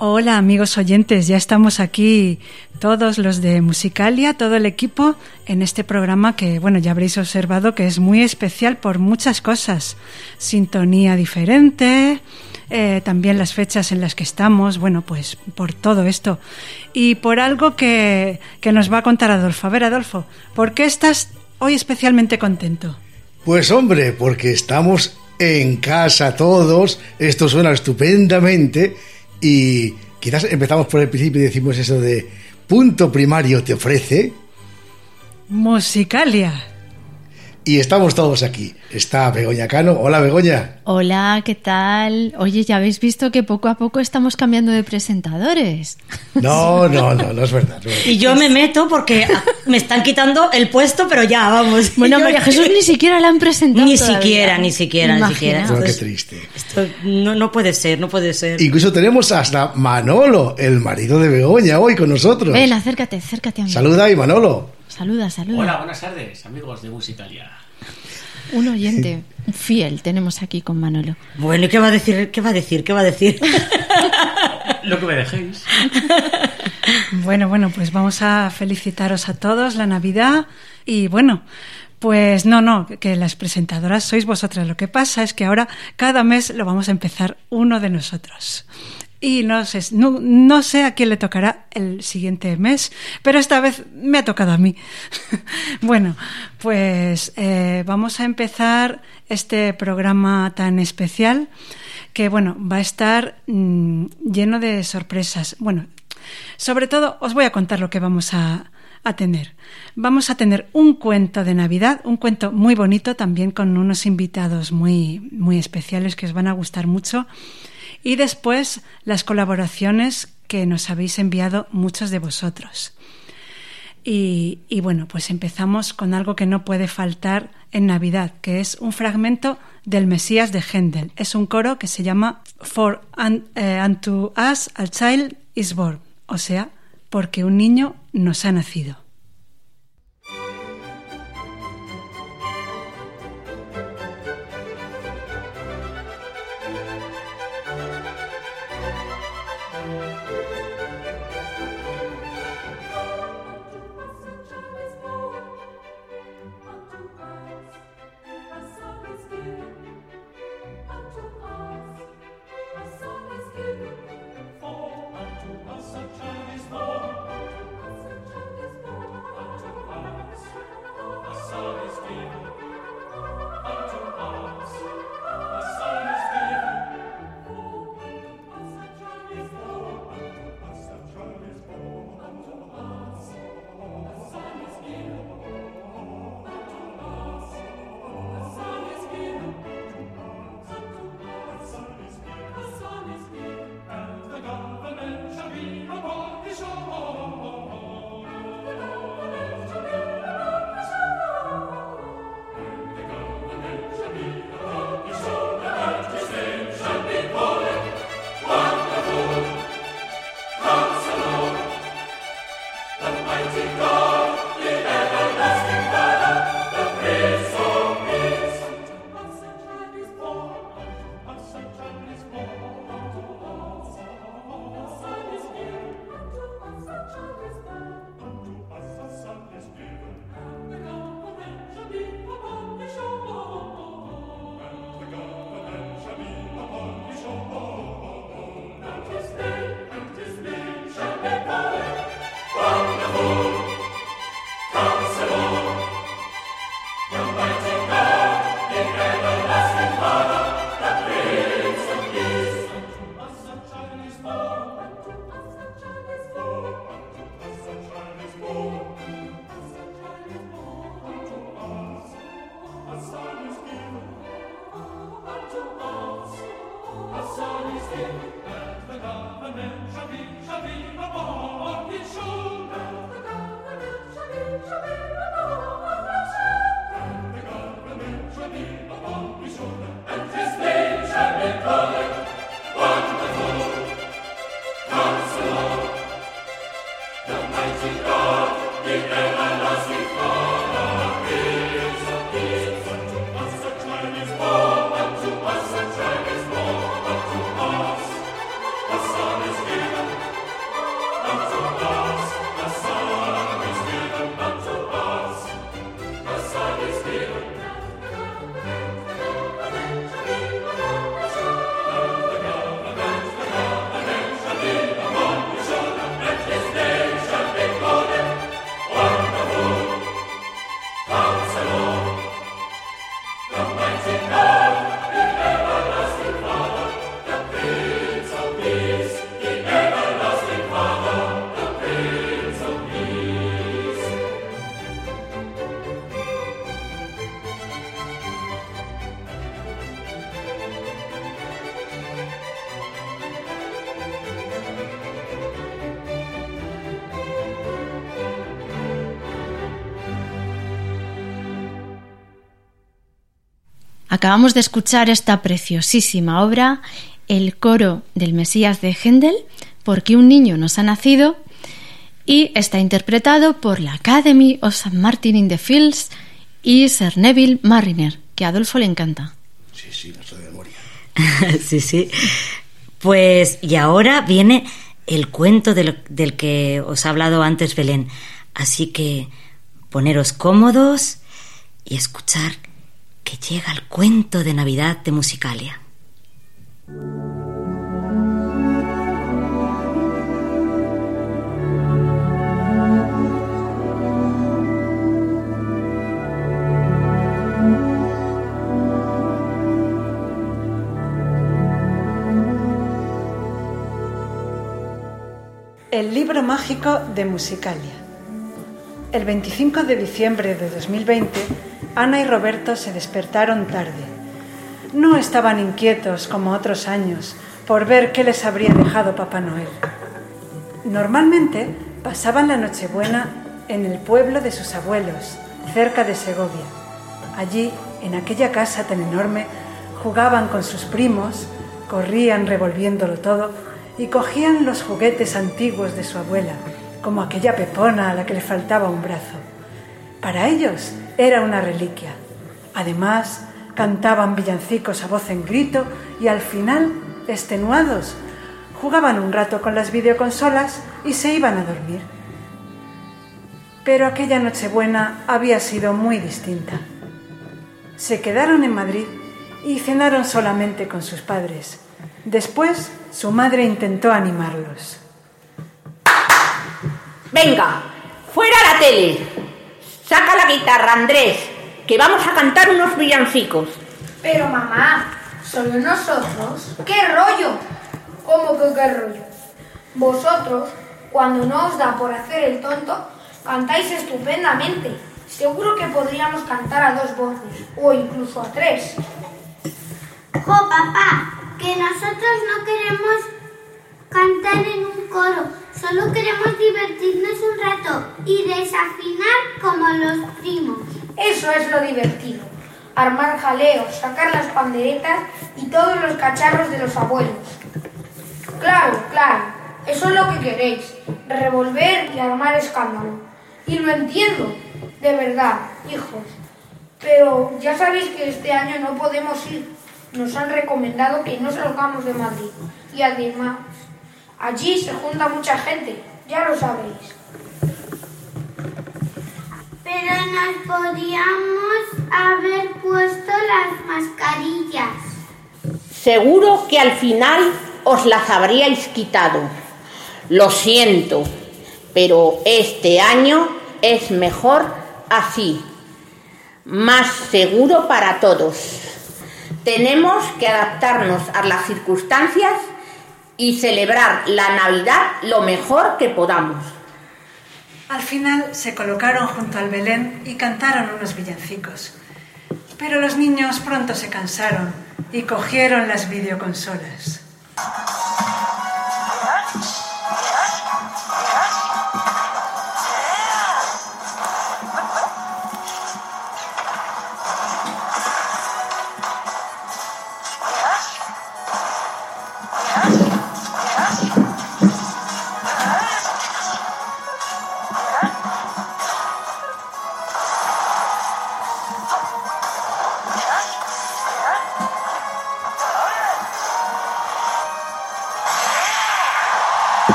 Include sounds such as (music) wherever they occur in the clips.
Hola amigos oyentes, ya estamos aquí todos los de Musicalia, todo el equipo en este programa que, bueno, ya habréis observado que es muy especial por muchas cosas. Sintonía diferente, eh, también las fechas en las que estamos, bueno, pues por todo esto. Y por algo que, que nos va a contar Adolfo. A ver, Adolfo, ¿por qué estás hoy especialmente contento? Pues hombre, porque estamos en casa todos, esto suena estupendamente y quizás empezamos por el principio y decimos eso de punto primario te ofrece. Musicalia. Y estamos todos aquí. Está Begoña Cano. Hola, Begoña. Hola, ¿qué tal? Oye, ya habéis visto que poco a poco estamos cambiando de presentadores. (laughs) No, no, no, no es verdad. Y yo me meto porque me están quitando el puesto, pero ya, vamos. Bueno, (laughs) María Jesús ni siquiera la han presentado. Ni siquiera, ni siquiera, ni siquiera. No, qué triste. Esto no, no puede ser, no puede ser. Incluso tenemos hasta Manolo, el marido de Begoña, hoy con nosotros. Ven, acércate, acércate a mí. Saluda ahí, Manolo. Saluda, saluda. Hola, buenas tardes, amigos de Musicalia. Un oyente fiel tenemos aquí con Manolo. Bueno, ¿y qué va a decir? ¿Qué va a decir? ¿Qué va a decir? Lo que me dejéis. (laughs) Bueno, bueno, pues vamos a felicitaros a todos la Navidad y bueno, pues no, no, que las presentadoras sois vosotras. Lo que pasa es que ahora cada mes lo vamos a empezar uno de nosotros. Y no sé, no, no, sé a quién le tocará el siguiente mes, pero esta vez me ha tocado a mí. (laughs) bueno, pues eh, vamos a empezar este programa tan especial que, bueno, va a estar mmm, lleno de sorpresas. Bueno, sobre todo os voy a contar lo que vamos a, a tener. Vamos a tener un cuento de Navidad, un cuento muy bonito también con unos invitados muy, muy especiales que os van a gustar mucho. Y después las colaboraciones que nos habéis enviado muchos de vosotros. Y, bueno, pues empezamos con algo que no puede faltar en Navidad, que es un fragmento del Mesías de Händel. Es un coro que se llama For unto us a child is born, o sea, porque un niño nos ha nacido. Acabamos de escuchar esta preciosísima obra, El coro del Mesías de Händel, porque un niño nos ha nacido, y está interpretado por la Academy of St. Martin in the Fields y Sir Neville Mariner, que a Adolfo le encanta. Sí, sí, no sé de memoria. (laughs) sí, sí. Pues, y ahora viene el cuento del, del que os ha hablado antes Belén. Así que poneros cómodos y escuchar que llega el cuento de Navidad de Musicalia. El libro mágico de Musicalia. El 25 de diciembre de 2020, Ana y Roberto se despertaron tarde. No estaban inquietos como otros años por ver qué les habría dejado Papá Noel. Normalmente pasaban la Nochebuena en el pueblo de sus abuelos, cerca de Segovia. Allí, en aquella casa tan enorme, jugaban con sus primos, corrían revolviéndolo todo y cogían los juguetes antiguos de su abuela, como aquella pepona a la que le faltaba un brazo. Para ellos era una reliquia. Además, cantaban villancicos a voz en grito y al final, extenuados, jugaban un rato con las videoconsolas y se iban a dormir. Pero aquella Nochebuena había sido muy distinta. Se quedaron en Madrid y cenaron solamente con sus padres. Después, su madre intentó animarlos. Venga, fuera la tele. Saca la guitarra, Andrés, que vamos a cantar unos villancicos. Pero mamá, ¿solo nosotros? ¿Qué rollo? ¿Cómo que qué rollo? Vosotros, cuando no os da por hacer el tonto, cantáis estupendamente. Seguro que podríamos cantar a dos voces, o incluso a tres. ¡Jo, papá! Que nosotros no queremos cantar en un coro, solo queremos divertirnos un rato y desafinar como los primos. Eso es lo divertido. Armar jaleos, sacar las panderetas y todos los cacharros de los abuelos. Claro, claro, eso es lo que queréis. Revolver y armar escándalo. Y lo entiendo, de verdad, hijos. Pero ya sabéis que este año no podemos ir. Nos han recomendado que no salgamos de Madrid. Y además, allí se junta mucha gente, ya lo sabéis. Pero nos podíamos haber puesto las mascarillas. Seguro que al final os las habríais quitado. Lo siento, pero este año es mejor así. Más seguro para todos. Tenemos que adaptarnos a las circunstancias y celebrar la Navidad lo mejor que podamos. Al final se colocaron junto al Belén y cantaron unos villancicos. Pero los niños pronto se cansaron y cogieron las videoconsolas.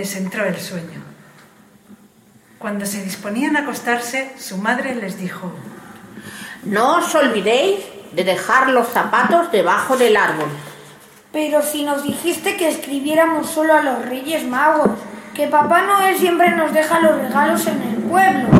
Les entró el sueño. Cuando se disponían a acostarse, su madre les dijo, No os olvidéis de dejar los zapatos debajo del árbol. Pero si nos dijiste que escribiéramos solo a los Reyes Magos, que Papá Noel siempre nos deja los regalos en el pueblo.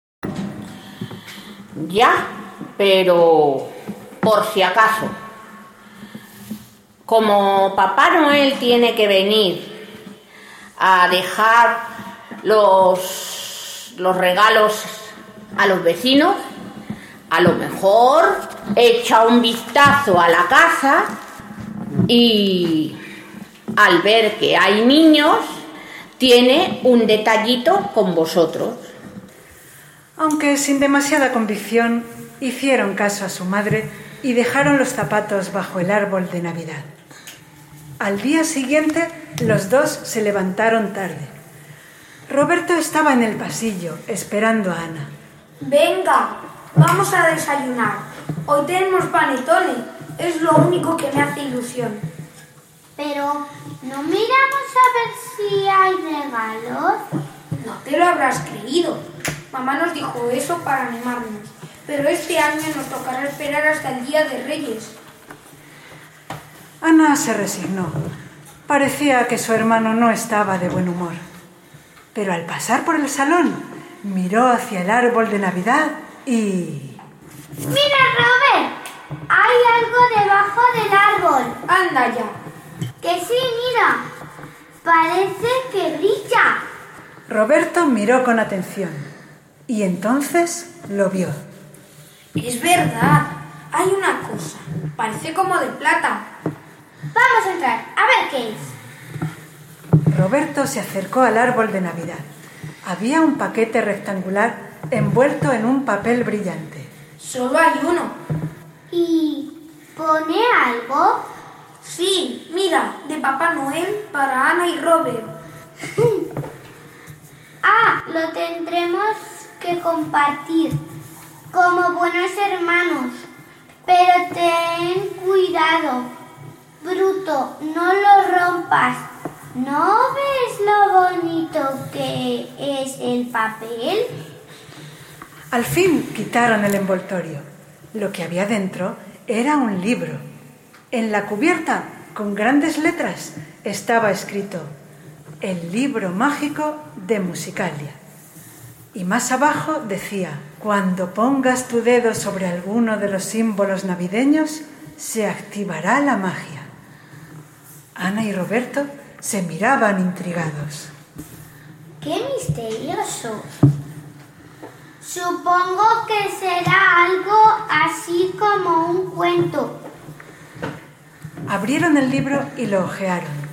Ya, pero por si acaso. Como Papá Noel tiene que venir a dejar los, los regalos a los vecinos, a lo mejor echa un vistazo a la casa y al ver que hay niños, tiene un detallito con vosotros. Aunque sin demasiada convicción, hicieron caso a su madre y dejaron los zapatos bajo el árbol de Navidad. Al día siguiente, los dos se levantaron tarde. Roberto estaba en el pasillo, esperando a Ana. Venga, vamos a desayunar. Hoy tenemos panetone. Es lo único que me hace ilusión. Pero, ¿no miramos a ver si hay regalos? No te lo habrás creído. Mamá nos dijo eso para animarnos. Pero este año nos tocará esperar hasta el Día de Reyes. Ana se resignó. Parecía que su hermano no estaba de buen humor. Pero al pasar por el salón, miró hacia el árbol de Navidad y... Mira, Robert, hay algo debajo del árbol. Anda ya. Que sí, mira. Parece que brilla. Roberto miró con atención y entonces lo vio. Es verdad. Hay una cosa. Parece como de plata. Vamos a entrar, a ver qué es. Roberto se acercó al árbol de Navidad. Había un paquete rectangular envuelto en un papel brillante. Solo hay uno. ¿Y pone algo? Sí, mira, de Papá Noel para Ana y Robert. Ah, lo tendremos que compartir como buenos hermanos. Pero ten cuidado, Bruto, no lo rompas. ¿No ves lo bonito que es el papel? Al fin quitaron el envoltorio. Lo que había dentro era un libro. En la cubierta, con grandes letras, estaba escrito El libro mágico de Musicalia. Y más abajo decía, cuando pongas tu dedo sobre alguno de los símbolos navideños, se activará la magia. Ana y Roberto se miraban intrigados. ¡Qué misterioso! Supongo que será algo así como un cuento. Abrieron el libro y lo hojearon.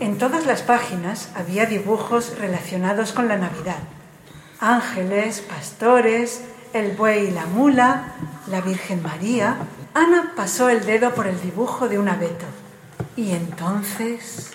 En todas las páginas había dibujos relacionados con la Navidad. Ángeles, pastores, el buey y la mula, la Virgen María. Ana pasó el dedo por el dibujo de un abeto. Y entonces...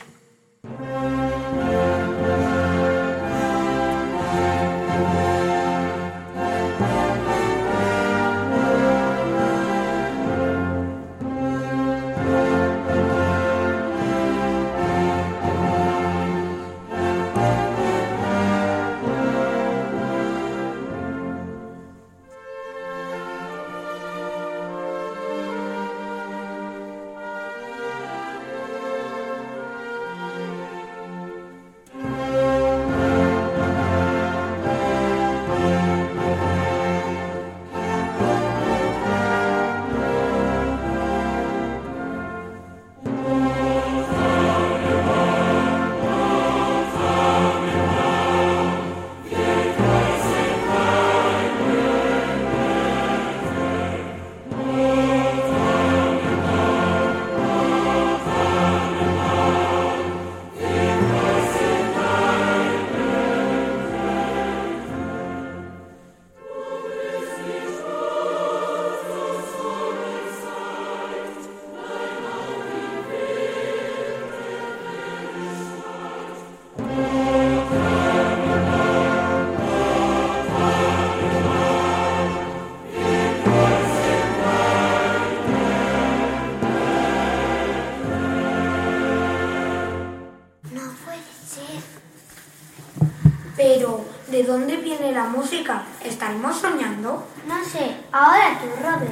dónde viene la música? ¿Estaremos soñando? No sé, ahora tú, Robert.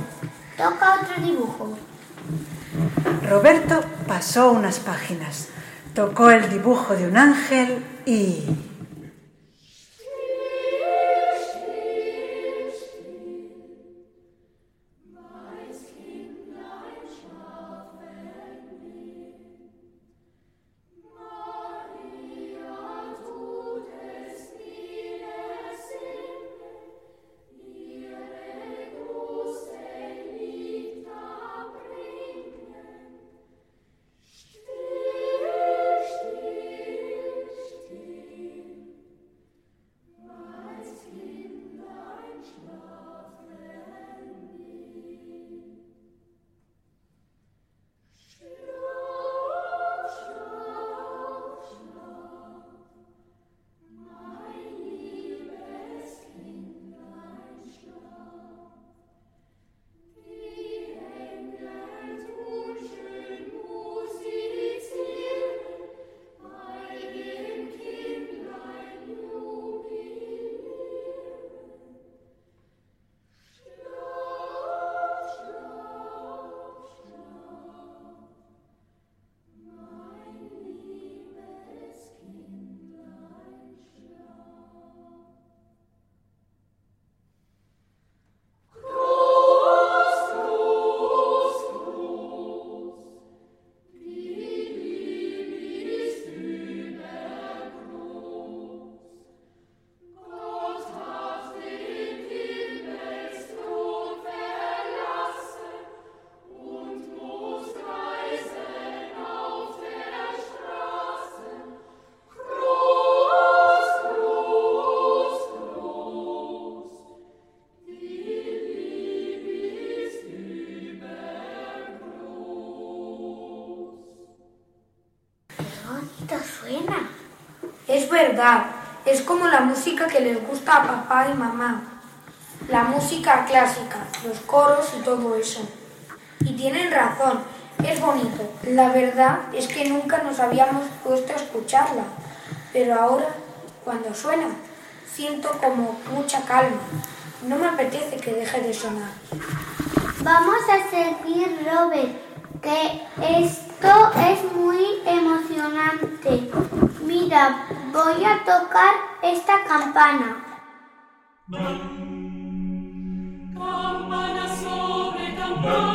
Toca otro dibujo. Roberto pasó unas páginas, tocó el dibujo de un ángel y... Es como la música que les gusta a papá y mamá. La música clásica, los coros y todo eso. Y tienen razón, es bonito. La verdad es que nunca nos habíamos puesto a escucharla. Pero ahora, cuando suena, siento como mucha calma. No me apetece que deje de sonar. Vamos a seguir, Robert, que esto es muy emocionante. Mira, voy a tocar esta campana. Campana sobre campana,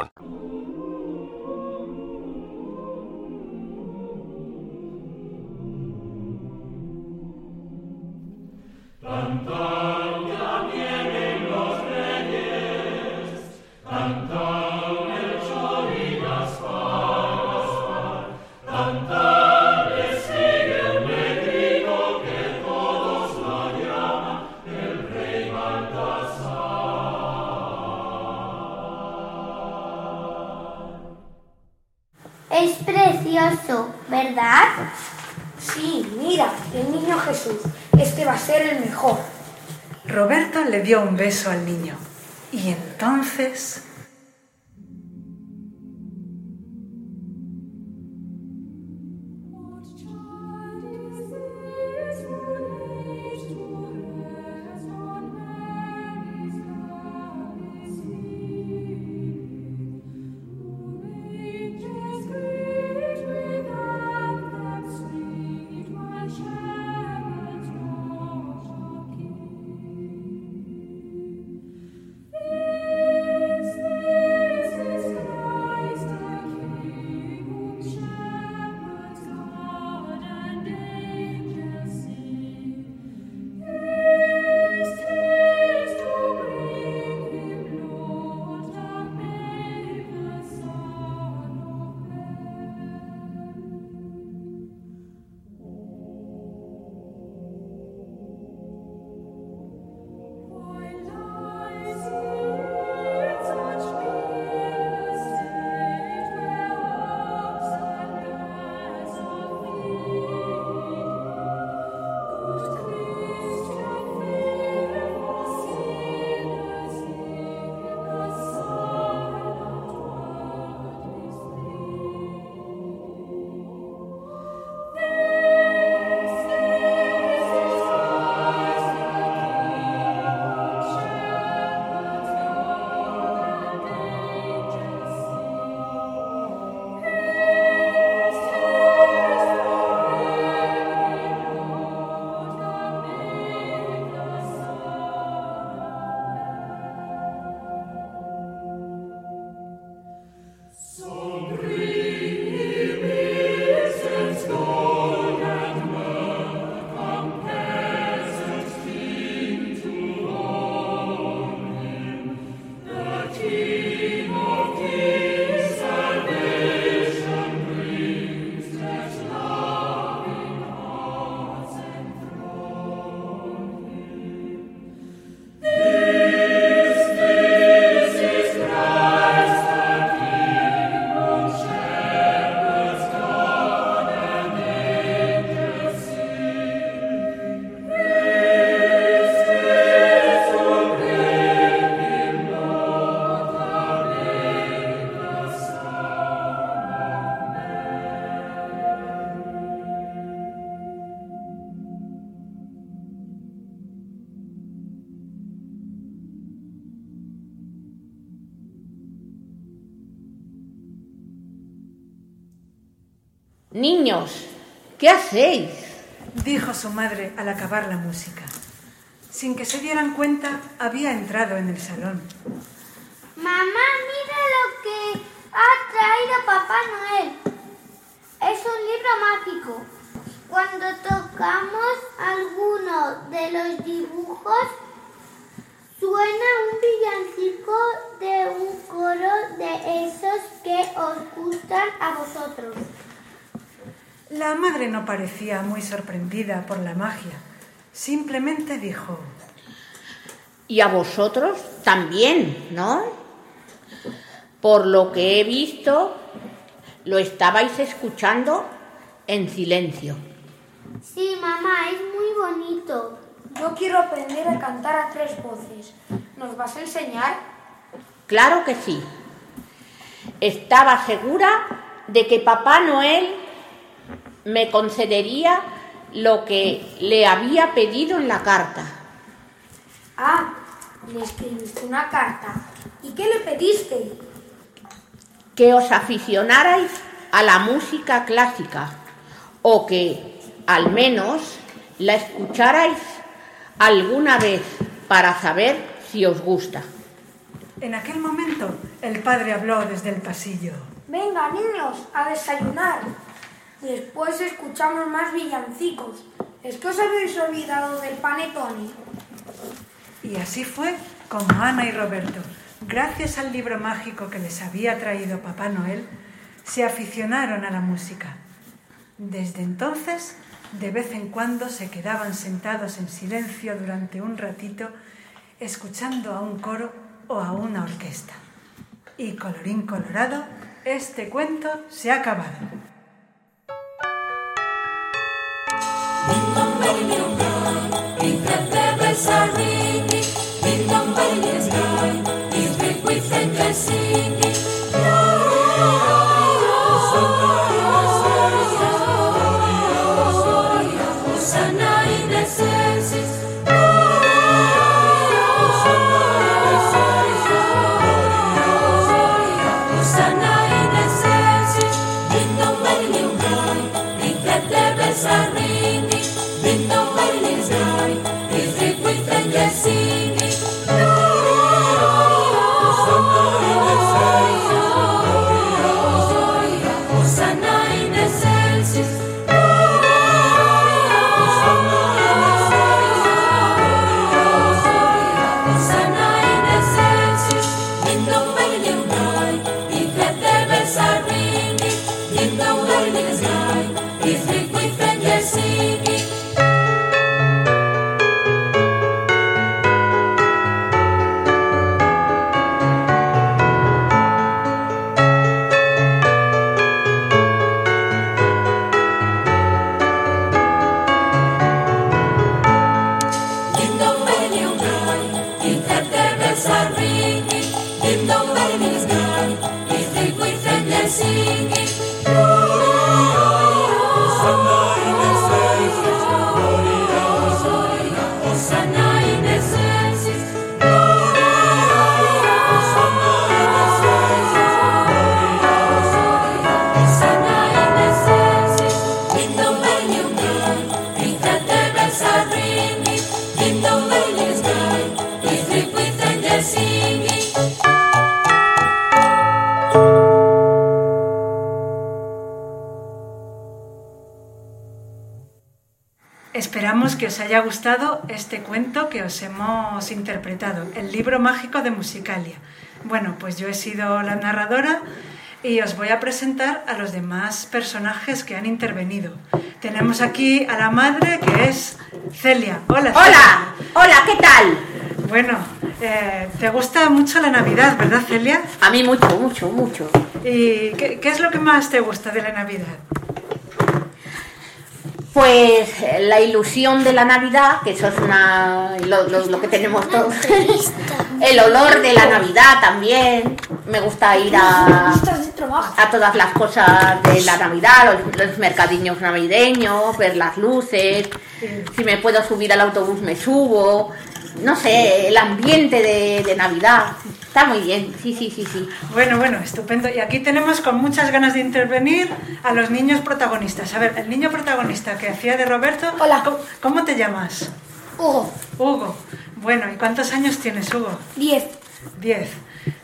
Cantan ya vienen los reyes, cantan Es precioso, ¿verdad? Sí, mira, el niño Jesús. Este va a ser el mejor. Roberto le dio un beso al niño. Y entonces... hacéis? Dijo su madre al acabar la música. Sin que se dieran cuenta, había entrado en el salón. Mamá, mira lo que ha traído Papá Noel. Es un libro mágico. Cuando tocamos alguno de los dibujos, Suena un villancico de un coro de esos que os gustan a vosotros. La madre no parecía muy sorprendida por la magia. Simplemente dijo, Y a vosotros también, ¿no? Por lo que he visto, lo estabais escuchando en silencio. Sí, mamá, es muy bonito. Yo quiero aprender a cantar a tres voces. ¿Nos vas a enseñar? Claro que sí. Estaba segura de que Papá Noel me concedería lo que le había pedido en la carta. Ah, le escribiste una carta. ¿Y qué le pediste? Que os aficionarais a la música clásica o que al menos la escucharais alguna vez para saber si os gusta. En aquel momento, el padre habló desde el pasillo. Venga, niños, a desayunar. Después escuchamos más villancicos. ¿Es que os habéis olvidado del panetone? Y así fue como Ana y Roberto, gracias al libro mágico que les había traído Papá Noel, se aficionaron a la música. Desde entonces, de vez en cuando se quedaban sentados en silencio durante un ratito, escuchando a un coro o a una orquesta. Y colorín colorado, este cuento se ha acabado. Are ringing, ding dong, belly is going, is with friend. Haya gustado este cuento que os hemos interpretado, el libro mágico de Musicalia. Bueno, pues yo he sido la narradora y os voy a presentar a los demás personajes que han intervenido. Tenemos aquí a la madre que es Celia. Hola. Hola, Celia. hola, ¿qué tal? Bueno, eh, te gusta mucho la Navidad, ¿verdad, Celia? A mí mucho, mucho, mucho. ¿Y qué, qué es lo que más te gusta de la Navidad? Pues la ilusión de la Navidad, que eso es una, lo, lo- lo que tenemos todos. (laughs) El olor de la Navidad también. Me gusta ir a, a todas las cosas de la Navidad, los, los mercadillos navideños, ver las luces. Si me puedo subir al autobús, me subo. No sé, el ambiente de, de Navidad. Está muy bien, sí, sí, sí, sí. Bueno, bueno, estupendo. Y aquí tenemos con muchas ganas de intervenir a los niños protagonistas. A ver, el niño protagonista que hacía de Roberto. Hola. ¿Cómo, cómo te llamas? Hugo. Hugo. Bueno, ¿y cuántos años tienes, Hugo? Diez. Diez.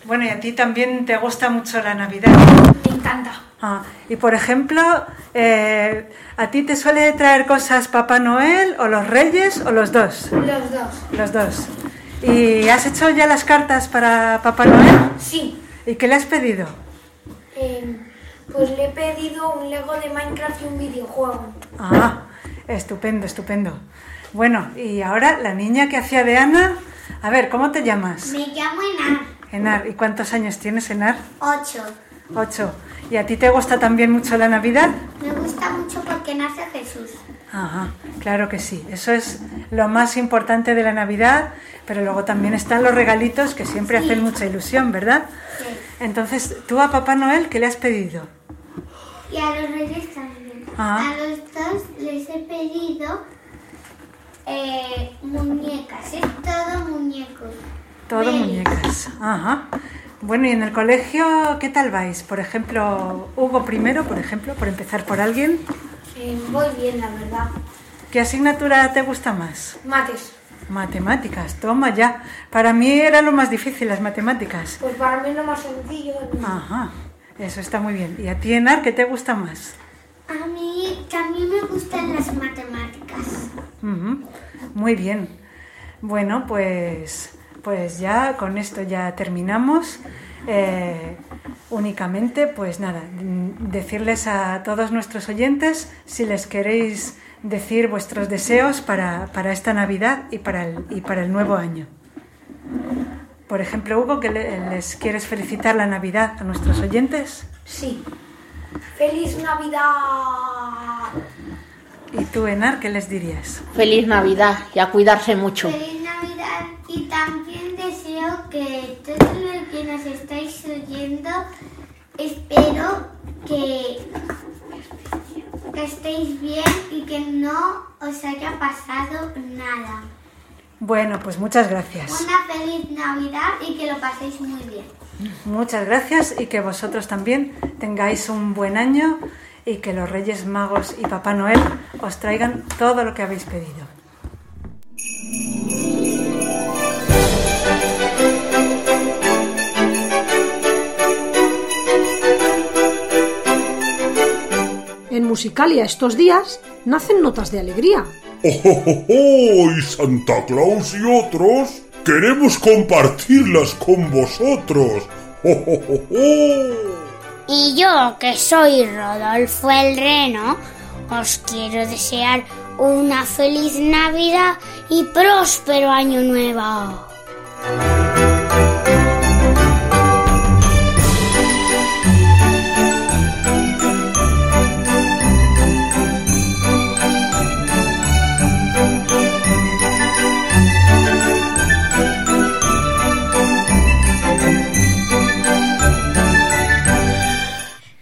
Bueno, y a ti también te gusta mucho la Navidad. Me encanta. Ah, y por ejemplo, eh, ¿a ti te suele traer cosas Papá Noel o los Reyes o los dos? Los dos. Los dos. ¿Y has hecho ya las cartas para Papá Noel? Sí. ¿Y qué le has pedido? Eh, pues le he pedido un Lego de Minecraft y un videojuego. Ah, estupendo, estupendo. Bueno, y ahora la niña que hacía de Ana. A ver, ¿cómo te llamas? Me llamo Enar. Enar. ¿Y cuántos años tienes, Enar? Ocho. Ocho. ¿Y a ti te gusta también mucho la Navidad? Me gusta mucho porque nace Jesús. Ajá, claro que sí. Eso es lo más importante de la Navidad, pero luego también están los regalitos que siempre hacen mucha ilusión, ¿verdad? Sí. Entonces, ¿tú a Papá Noel qué le has pedido? Y a los reyes también. Ah. A los dos les he pedido eh, muñecas. Es todo muñecos. Todo muñecas. Ajá. Bueno, ¿y en el colegio qué tal vais? Por ejemplo, Hugo primero, por ejemplo, por empezar por alguien. Eh, voy bien, la verdad. ¿Qué asignatura te gusta más? Mates. Matemáticas, toma ya. Para mí era lo más difícil las matemáticas. Pues para mí es lo más sencillo. Ajá, eso está muy bien. ¿Y a ti, Enar, qué te gusta más? A mí también me gustan las matemáticas. Muy bien. Bueno, pues, pues ya con esto ya terminamos. Eh, únicamente, pues nada, mm, decirles a todos nuestros oyentes si les queréis decir vuestros deseos para, para esta Navidad y para, el, y para el nuevo año. Por ejemplo, Hugo, que le- les quieres felicitar la Navidad a nuestros oyentes. Sí. ¡Feliz Navidad! ¿Y tú, Enar, qué les dirías? Feliz Navidad y a cuidarse mucho. Feliz Navidad y también deseo que todos los que nos estáis oyendo, espero que, que estéis bien y que no os haya pasado nada. Bueno, pues muchas gracias. Una feliz Navidad y que lo paséis muy bien. Muchas gracias y que vosotros también tengáis un buen año y que los Reyes Magos y Papá Noel os traigan todo lo que habéis pedido. En Musicalia estos días nacen notas de alegría. ¡Oh, oh, oh, oh! Y Santa Claus y otros queremos compartirlas con vosotros. ¡Oh, oh, oh, oh! Y yo, que soy Rodolfo el Reno, os quiero desear una feliz Navidad y próspero año nuevo.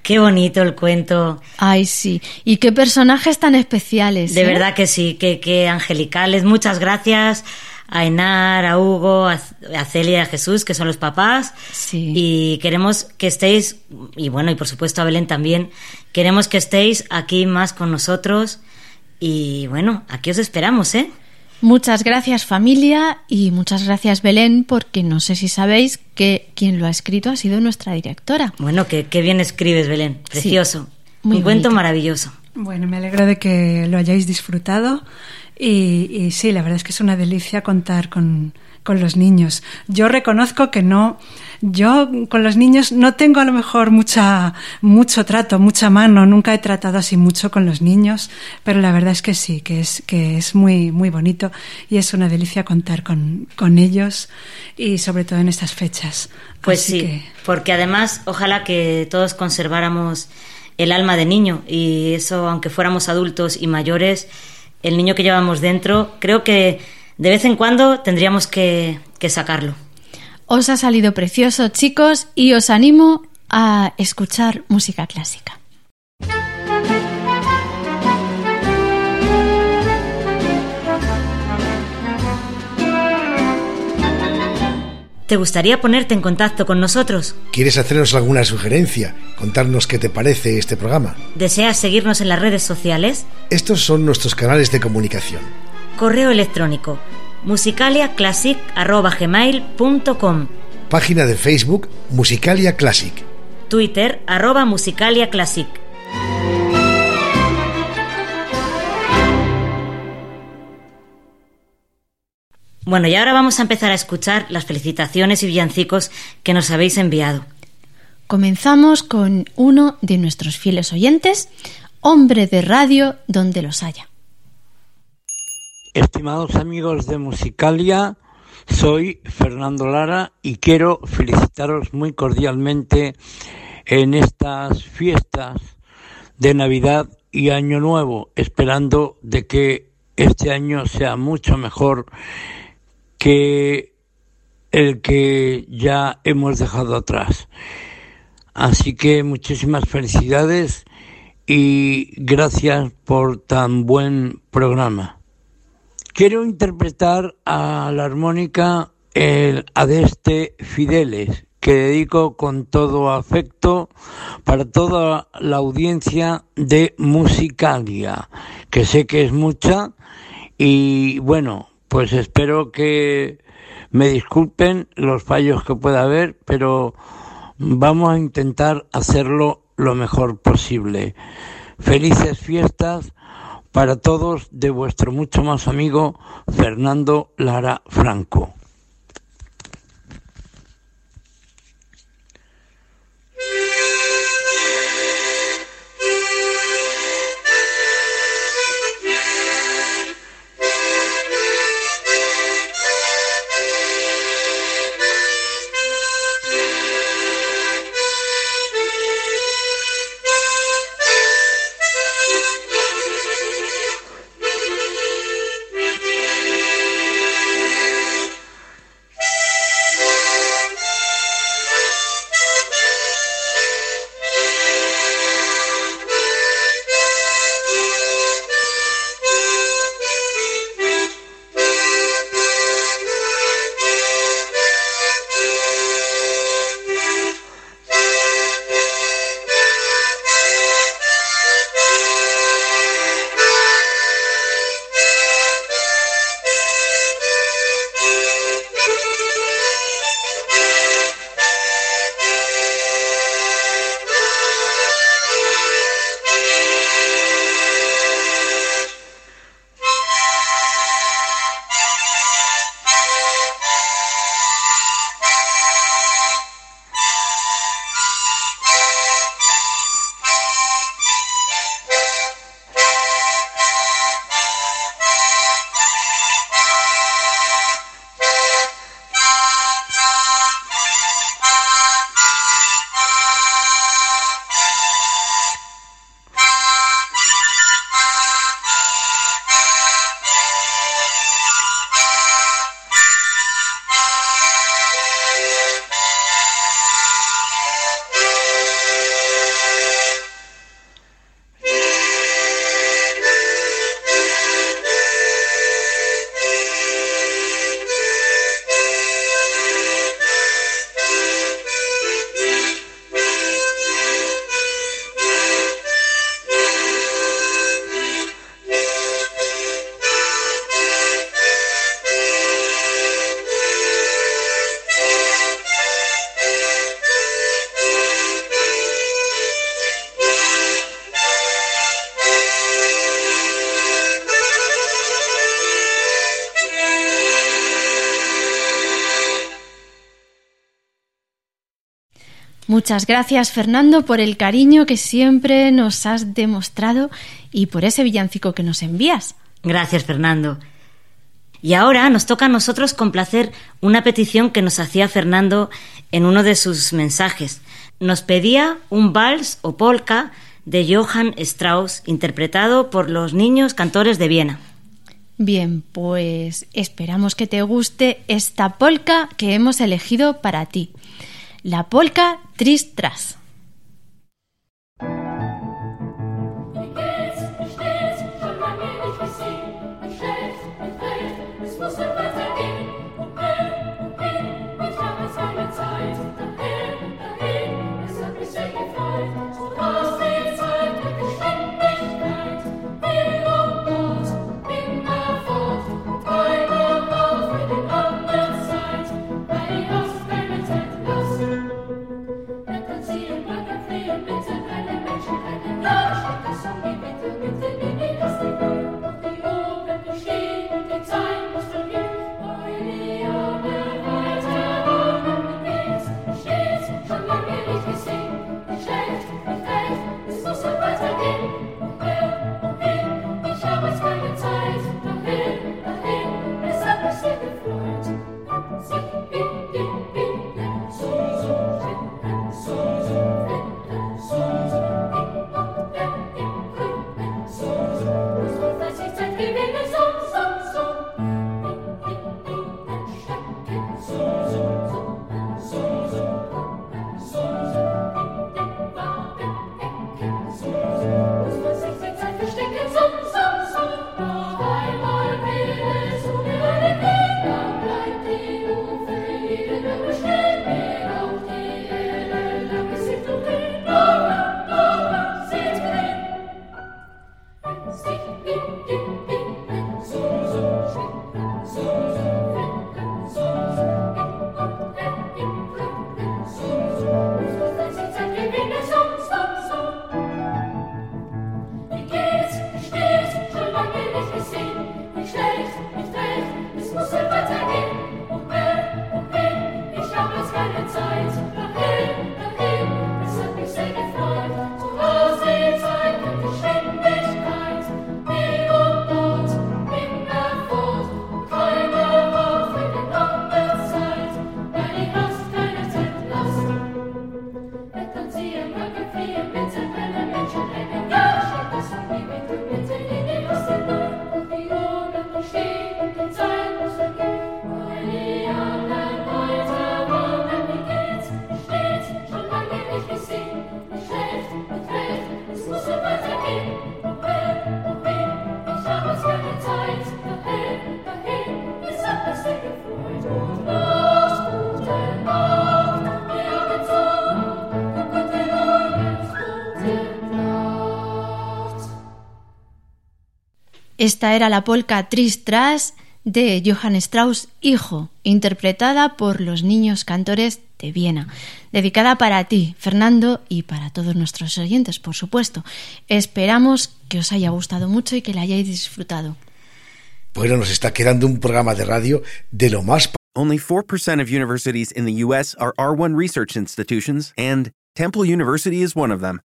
Qué bonito el cuento. Ay, sí. Y qué personajes tan especiales. De ¿eh? verdad que sí, que, que angelicales. Muchas gracias a Enar, a Hugo, a, a Celia y a Jesús, que son los papás. Sí. Y queremos que estéis, y bueno, y por supuesto a Belén también, queremos que estéis aquí más con nosotros. Y bueno, aquí os esperamos, ¿eh? Muchas gracias familia y muchas gracias Belén porque no sé si sabéis que quien lo ha escrito ha sido nuestra directora. Bueno, que, que bien escribes, Belén. Precioso. muy Un cuento maravilloso. Bueno, me alegro de que lo hayáis disfrutado y, y sí, la verdad es que es una delicia contar con, con los niños. Yo reconozco que no, yo con los niños no tengo a lo mejor mucha, mucho trato, mucha mano, nunca he tratado así mucho con los niños, pero la verdad es que sí, que es, que es muy, muy bonito y es una delicia contar con, con ellos y sobre todo en estas fechas. Pues Así sí, que- porque además ojalá que todos conserváramos el alma de niño y eso, aunque fuéramos adultos y mayores, el niño que llevamos dentro, creo que de vez en cuando tendríamos que, que sacarlo. Os ha salido precioso chicos y os animo a escuchar música clásica. ¿Te gustaría ponerte en contacto con nosotros? ¿Quieres hacernos alguna sugerencia? Contarnos qué te parece este programa. ¿Deseas seguirnos en las redes sociales? Estos son nuestros canales de comunicación. Correo electrónico musicaliaclassic.gmail.com Página de Facebook Musicalia Classic. Twitter arroba musicaliaclassic Bueno, y ahora vamos a empezar a escuchar las felicitaciones y villancicos que nos habéis enviado. Comenzamos con uno de nuestros fieles oyentes, hombre de radio donde los haya. Estimados amigos de Musicalia, soy Fernando Lara y quiero felicitaros muy cordialmente en estas fiestas de Navidad y Año Nuevo, esperando de que este año sea mucho mejor que el que ya hemos dejado atrás. Así que muchísimas felicidades y gracias por tan buen programa. Quiero interpretar a la armónica el Adeste Fideles, que dedico con todo afecto para toda la audiencia de Musicalia, que sé que es mucha y bueno, pues espero que me disculpen los fallos que pueda haber, pero vamos a intentar hacerlo lo mejor posible. Felices fiestas para todos de vuestro mucho más amigo Fernando Lara Franco. Muchas gracias Fernando por el cariño que siempre nos has demostrado y por ese villancico que nos envías. Gracias Fernando. Y ahora nos toca a nosotros complacer una petición que nos hacía Fernando en uno de sus mensajes. Nos pedía un vals o polka de Johann Strauss interpretado por los niños cantores de Viena. Bien, pues esperamos que te guste esta polka que hemos elegido para ti. La polka Tristras. Esta era la polka Tristras de Johann Strauss, hijo, interpretada por los niños cantores de Viena, dedicada para ti, Fernando, y para todos nuestros oyentes, por supuesto. Esperamos que os haya gustado mucho y que la hayáis disfrutado. Bueno, nos está quedando un programa de radio de lo más... Only 4% of universities in the U.S. are R1 research institutions, and Temple University is one of them.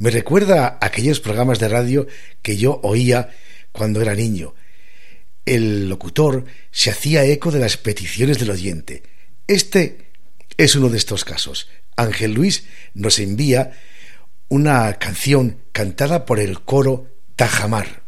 Me recuerda aquellos programas de radio que yo oía cuando era niño. El locutor se hacía eco de las peticiones del oyente. Este es uno de estos casos. Ángel Luis nos envía una canción cantada por el coro Tajamar.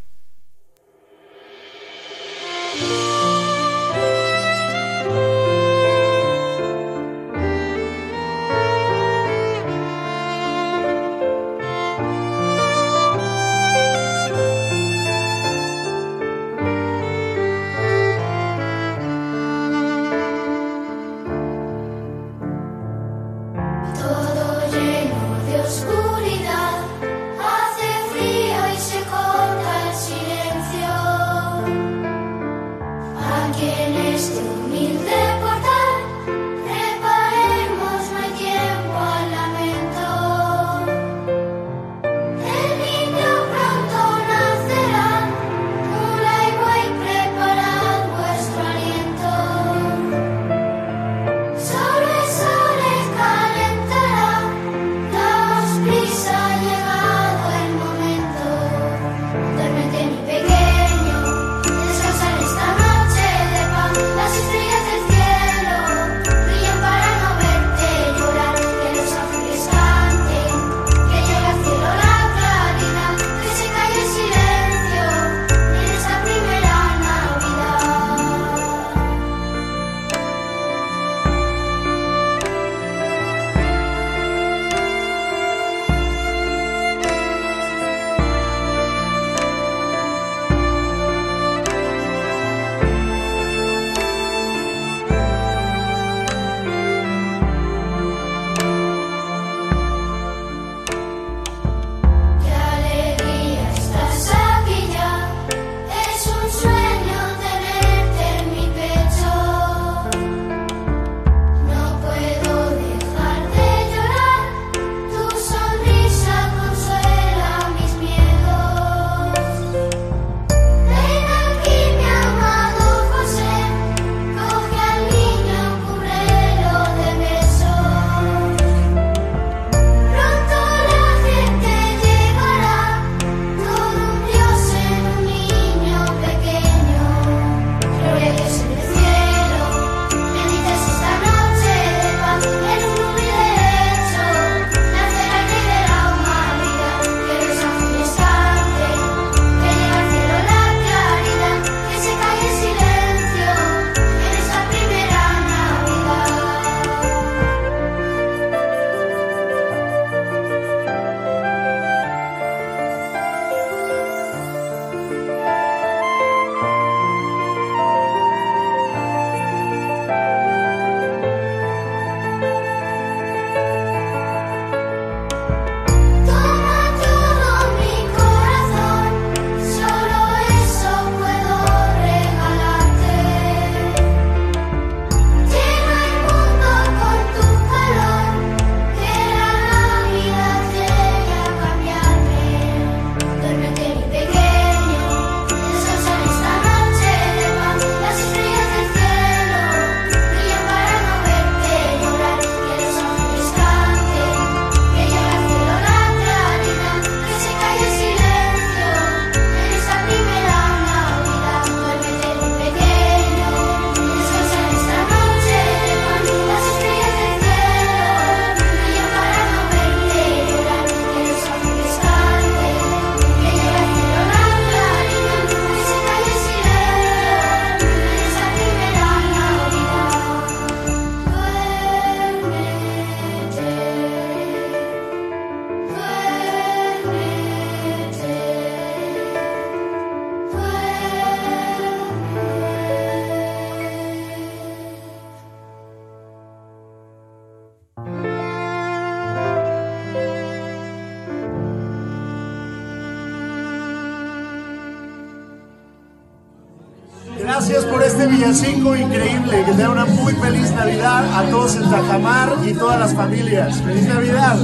Todas las familias. ¡Feliz Navidad!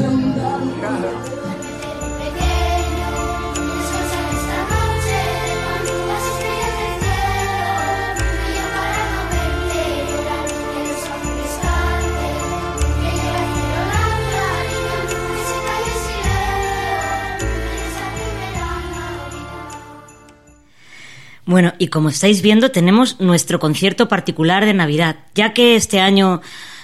Bueno, y como estáis viendo, tenemos nuestro concierto particular de Navidad, ya que este año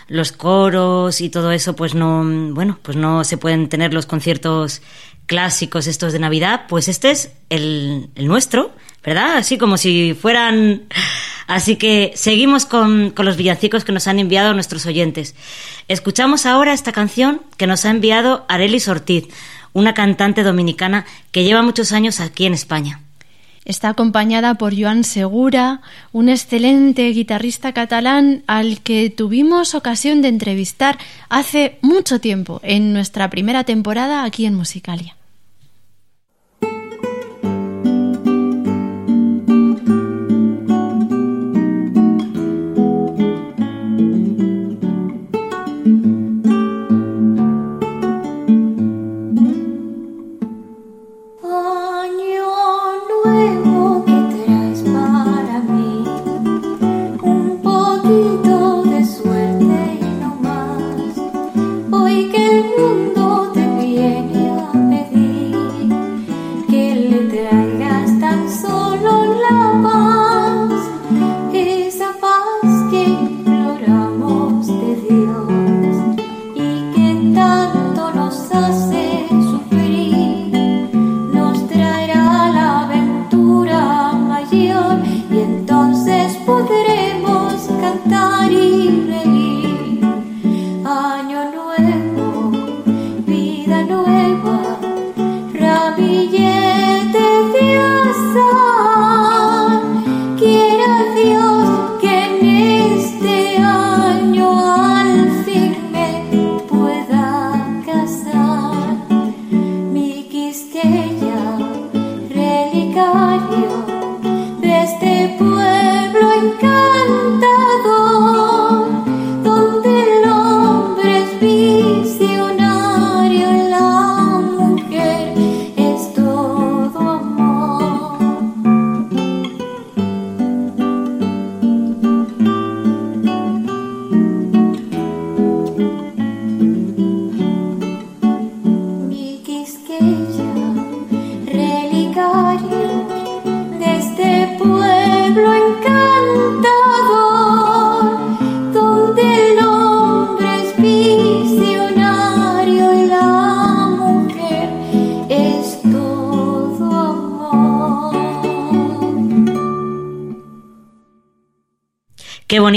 los coros y todo eso, pues no, bueno, pues no se pueden tener los conciertos clásicos estos de Navidad, pues este es el, nuestro, ¿verdad? Así como si fueran... Así que seguimos con, con los villancicos que nos han enviado nuestros oyentes. Escuchamos ahora esta canción que nos ha enviado Arelis Ortiz, una cantante dominicana que lleva muchos años aquí en España. Está acompañada por Joan Segura, un excelente guitarrista catalán al que tuvimos ocasión de entrevistar hace mucho tiempo en nuestra primera temporada aquí en Musicalia.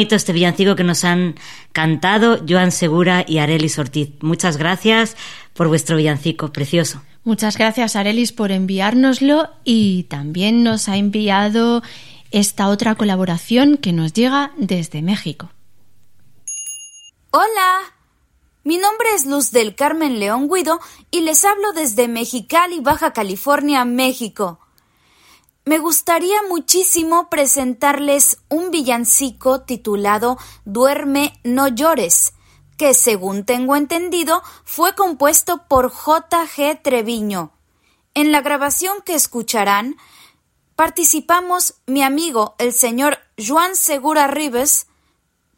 Bonito este villancico que nos han cantado Joan Segura y Arelis Ortiz. Muchas gracias por vuestro villancico, precioso. Muchas gracias, Arelis, por enviárnoslo y también nos ha enviado esta otra colaboración que nos llega desde México. Hola, mi nombre es Luz del Carmen León Guido y les hablo desde Mexicali, Baja California, México. Me gustaría muchísimo presentarles un villancico titulado Duerme, no llores, que según tengo entendido fue compuesto por J. G. Treviño. En la grabación que escucharán, participamos mi amigo el señor Juan Segura Ribes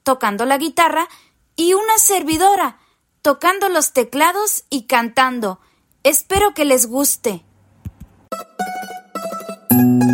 tocando la guitarra y una servidora tocando los teclados y cantando. Espero que les guste. Os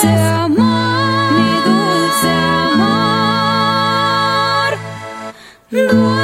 dulce amor, mi dulce amor.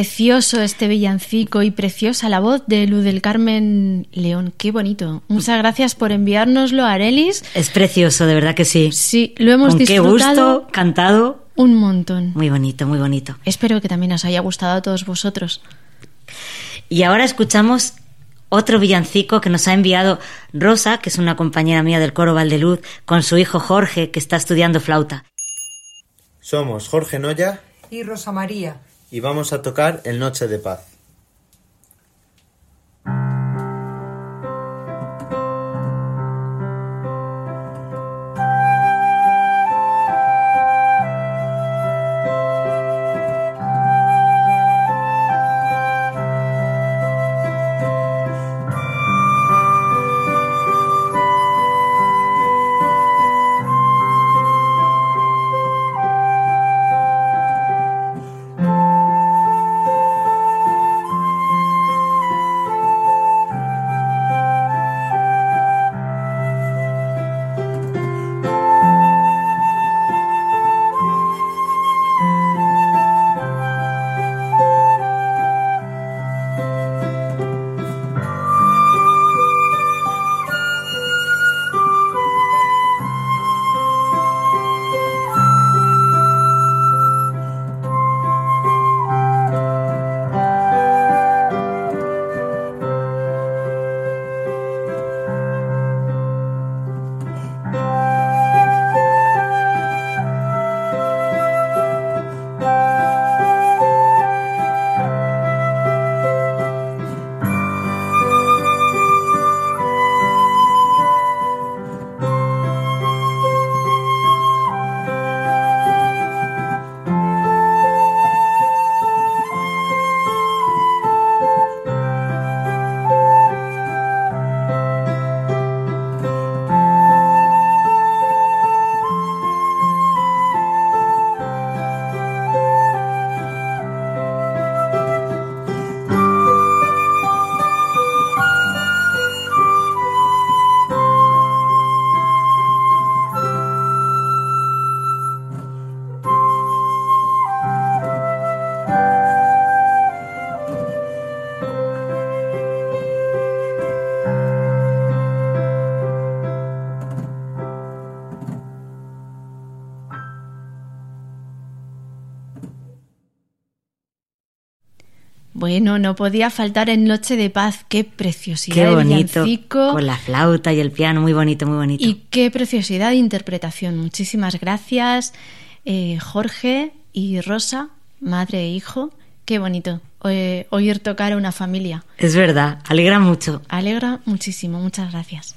Precioso este villancico y preciosa la voz de Luz del Carmen León. Qué bonito. Muchas gracias por enviárnoslo, Arelis. Es precioso, de verdad que sí. Sí, lo hemos Con qué disfrutado gusto, cantado. un montón. Muy bonito, muy bonito. Espero que también os haya gustado a todos vosotros. Y ahora escuchamos otro villancico que nos ha enviado Rosa, que es una compañera mía del coro Valdeluz, con su hijo Jorge, que está estudiando flauta. Somos Jorge Noya y Rosa María. Y vamos a tocar el Noche de Paz. Bueno, no podía faltar en Noche de Paz. Qué preciosidad Qué bonito. Con la flauta y el piano, muy bonito, muy bonito. Y qué preciosidad de interpretación. Muchísimas gracias, eh, Jorge y Rosa, madre e hijo. Qué bonito eh, oír tocar a una familia. Es verdad, alegra mucho. Alegra muchísimo. Muchas gracias.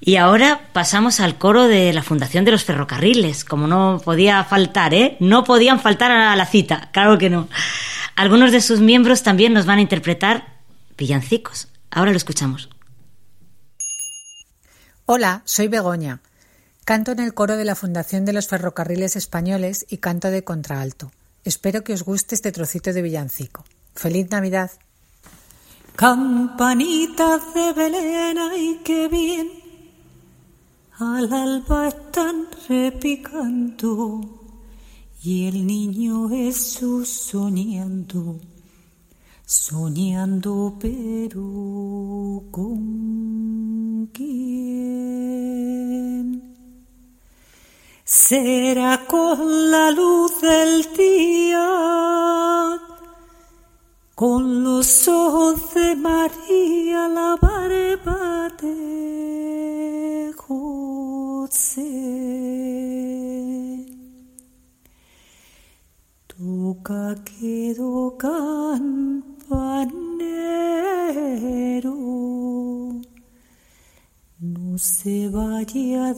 Y ahora pasamos al coro de la Fundación de los Ferrocarriles, como no podía faltar, ¿eh? No podían faltar a la cita, claro que no. Algunos de sus miembros también nos van a interpretar villancicos. Ahora lo escuchamos. Hola, soy Begoña. Canto en el coro de la Fundación de los Ferrocarriles Españoles y canto de contraalto. Espero que os guste este trocito de villancico. ¡Feliz Navidad! Campanitas de Belén, ay qué bien, al alba están repicando y el niño Jesús soñando, soñando pero con quién. Será con la luz del día con los ojos de María la barba de José. Toca quedó campanero, no se vaya a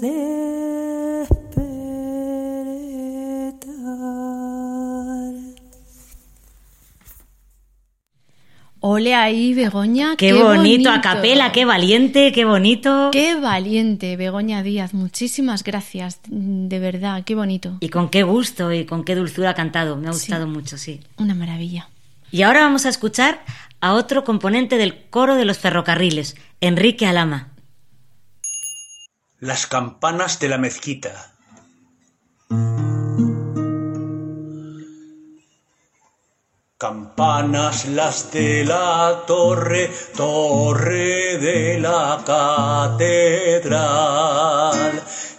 Ole ahí, Begoña. Qué, bonito, a capela, qué valiente, qué bonito. Qué valiente, Begoña Díaz. Muchísimas gracias, de verdad, qué bonito. Y con qué gusto y con qué dulzura ha cantado. Me ha gustado mucho, sí. Una maravilla. Y ahora vamos a escuchar a otro componente del coro de los ferrocarriles, Enrique Alama. Las campanas de la mezquita. Campanas las de la torre, torre de la catedral.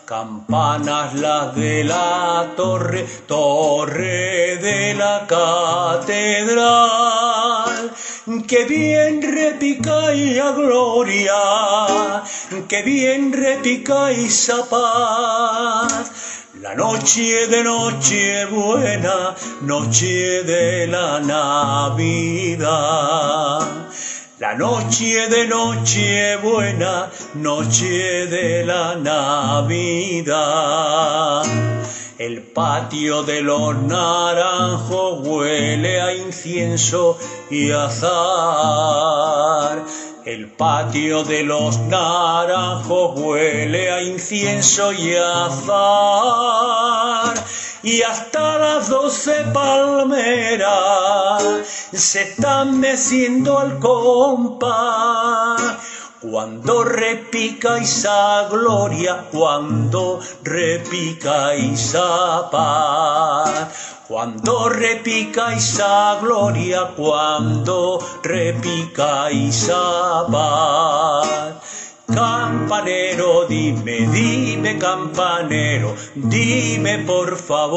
Campanas las de la torre, torre de la catedral. Que bien repicáis a gloria, que bien repicáis a paz. La noche de noche buena, noche de la Navidad. La noche de noche buena, noche de la Navidad. El patio de los naranjos huele a incienso y azar. El patio de los naranjos huele a incienso y azar. Y hasta las doce palmeras se están meciendo al compás. Cuando repica esa gloria, cuando repica esa paz. Cuando repica esa gloria, cuando repica esa paz. Campanero, dime, dime, campanero, dime por favor.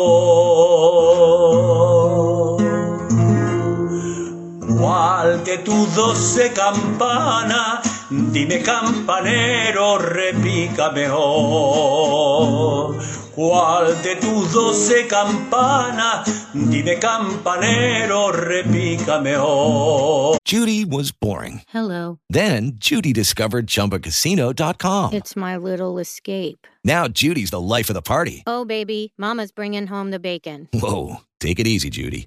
¿Cuál de tus doce campanas, dime campanero, repica mejor? ¿Cuál de tus doce campanas, dime campanero, repica mejor? Judy was boring. Hello. Then Judy discovered ChumbaCasino.com. It's my little escape. Now Judy's the life of the party. Oh, baby, Mama's bringing home the bacon. Whoa, take it easy, Judy.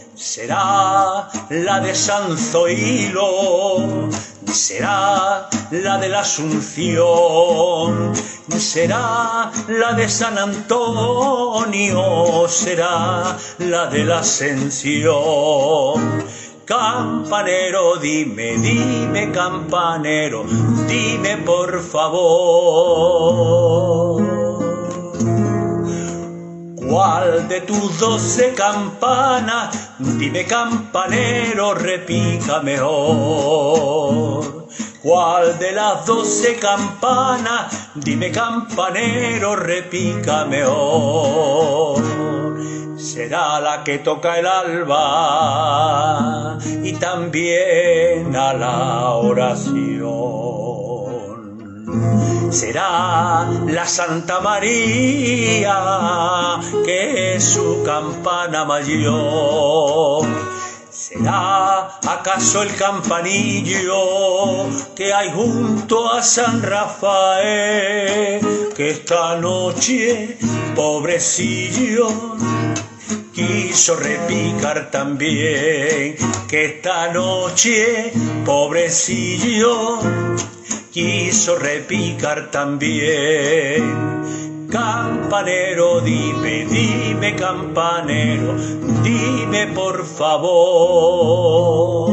será la de San Zoilo, será la de la Asunción, será la de San Antonio, será la de la Ascensión. Campanero, dime, dime, campanero, dime por favor. ¿Cuál de tus doce campanas, dime campanero, repica mejor? ¿Cuál de las doce campanas, dime campanero, repica mejor? Será la que toca el alba y también a la oración será la Santa María, que su campana mayor. ¿Será acaso el campanillo que hay junto a San Rafael? Que esta noche, pobrecillo, quiso repicar también. Que esta noche, pobrecillo, quiso repicar también. Campanero, dime, dime, campanero, dime por favor.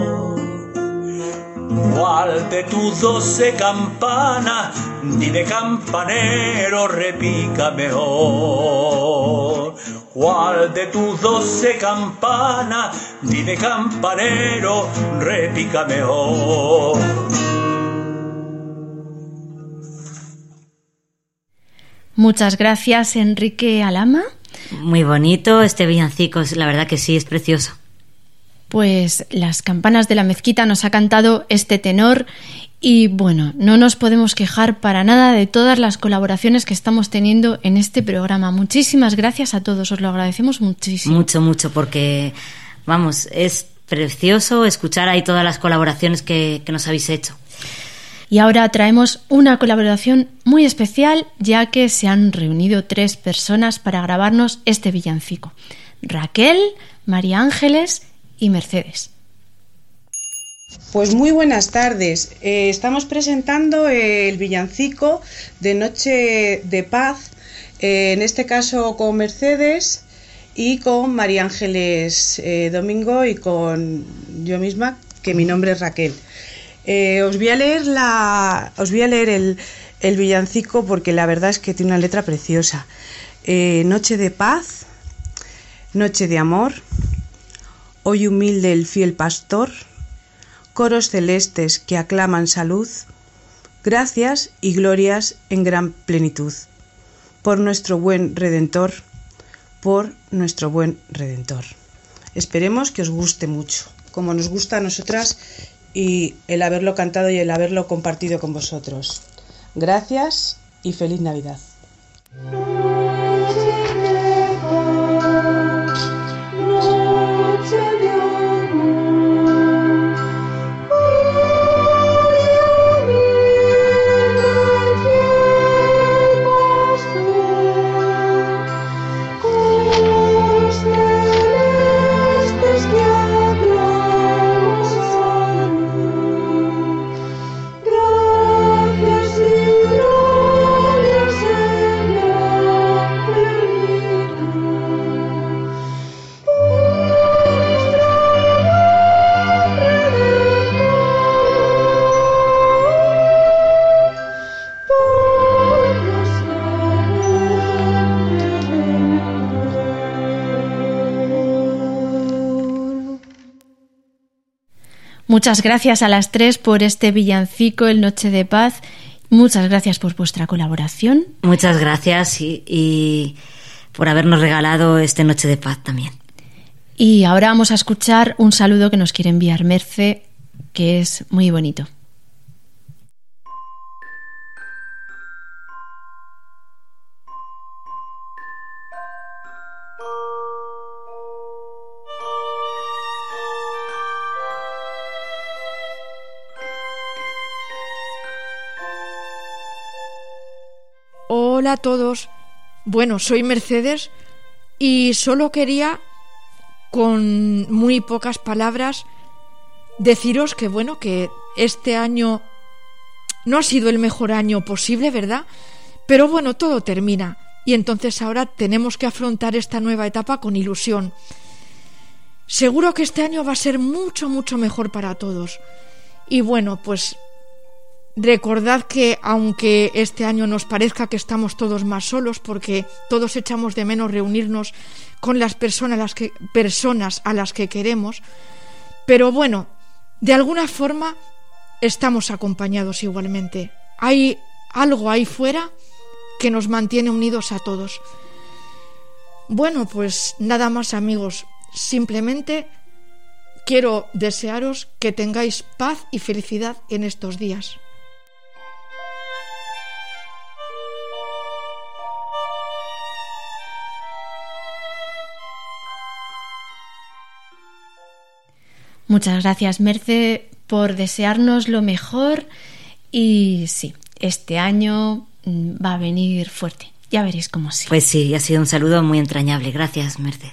¿Cuál de tus doce campanas, dime campanero, repica mejor? ¿Cuál de tus doce campanas, dime campanero, repica mejor? Muchas gracias, Enrique Alama. Muy bonito este villancico, la verdad que sí, es precioso. Pues las campanas de la mezquita nos ha cantado este tenor y bueno, no nos podemos quejar para nada de todas las colaboraciones que estamos teniendo en este programa. Muchísimas gracias a todos, os lo agradecemos muchísimo. Mucho, mucho, porque vamos, es precioso escuchar ahí todas las colaboraciones que, que nos habéis hecho. Y ahora traemos una colaboración muy especial ya que se han reunido tres personas para grabarnos este villancico. Raquel, María Ángeles y Mercedes. Pues muy buenas tardes. Eh, estamos presentando el villancico de Noche de Paz, eh, en este caso con Mercedes y con María Ángeles eh, Domingo y con yo misma, que mi nombre es Raquel. Eh, os voy a leer la, os voy a leer el, el, villancico porque la verdad es que tiene una letra preciosa. Eh, noche de paz, noche de amor, hoy humilde el fiel pastor, coros celestes que aclaman salud, gracias y glorias en gran plenitud, por nuestro buen Redentor, por nuestro buen Redentor. Esperemos que os guste mucho, como nos gusta a nosotras y el haberlo cantado y el haberlo compartido con vosotros. Gracias y feliz Navidad. Muchas gracias a las tres por este villancico, el Noche de Paz. Muchas gracias por vuestra colaboración. Muchas gracias y, y, por habernos regalado este Noche de Paz también. Y ahora vamos a escuchar un saludo que nos quiere enviar Merce, que es muy bonito. A todos. Bueno, soy Mercedes y solo quería, con muy pocas palabras, deciros que bueno, que este año no ha sido el mejor año posible, ¿verdad? Pero bueno, todo termina y entonces ahora tenemos que afrontar esta nueva etapa con ilusión. Seguro que este año va a ser mucho, mucho mejor para todos. Y bueno, pues recordad que aunque este año nos parezca que estamos todos más solos, porque todos echamos de menos reunirnos con las personas, personas a las que queremos, pero bueno, de alguna forma estamos acompañados igualmente. Hay algo ahí fuera que nos mantiene unidos a todos. Bueno, pues nada más amigos, simplemente quiero desearos que tengáis paz y felicidad en estos días. Muchas gracias, Merce, por desearnos lo mejor y sí, este año mm, va a venir fuerte. Ya veréis cómo sí. Pues sí, ha sido un saludo muy entrañable. Gracias, Merce.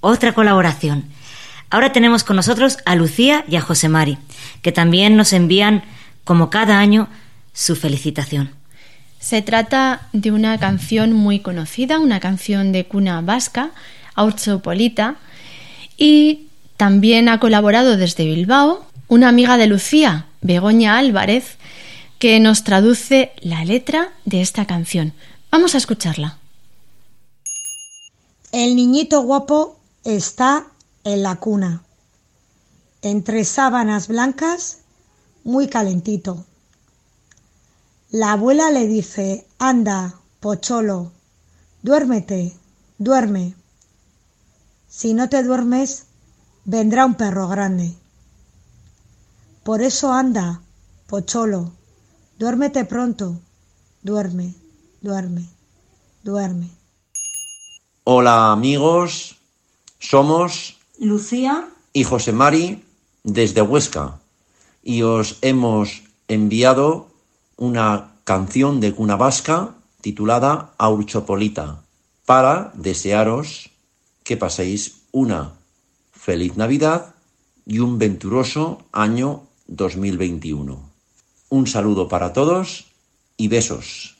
otra colaboración. Ahora tenemos con nosotros a Lucía y a José Mari, que también nos envían, como cada año, su felicitación. Se trata de una canción muy conocida, una canción de cuna vasca, Polita, y también ha colaborado desde Bilbao una amiga de Lucía, Begoña Álvarez, que nos traduce la letra de esta canción. Vamos a escucharla. El niñito guapo está en la cuna, entre sábanas blancas, muy calentito. La abuela le dice, anda, pocholo, duérmete, duerme. Si no te duermes, vendrá un perro grande. Por eso anda, pocholo, duérmete pronto, duerme, duerme, duerme. Hola amigos, somos Lucía y José Mari desde Huesca y os hemos enviado una canción de cuna vasca titulada Aurchopolita para desearos que paséis una feliz Navidad y un venturoso año 2021. Un saludo para todos y besos.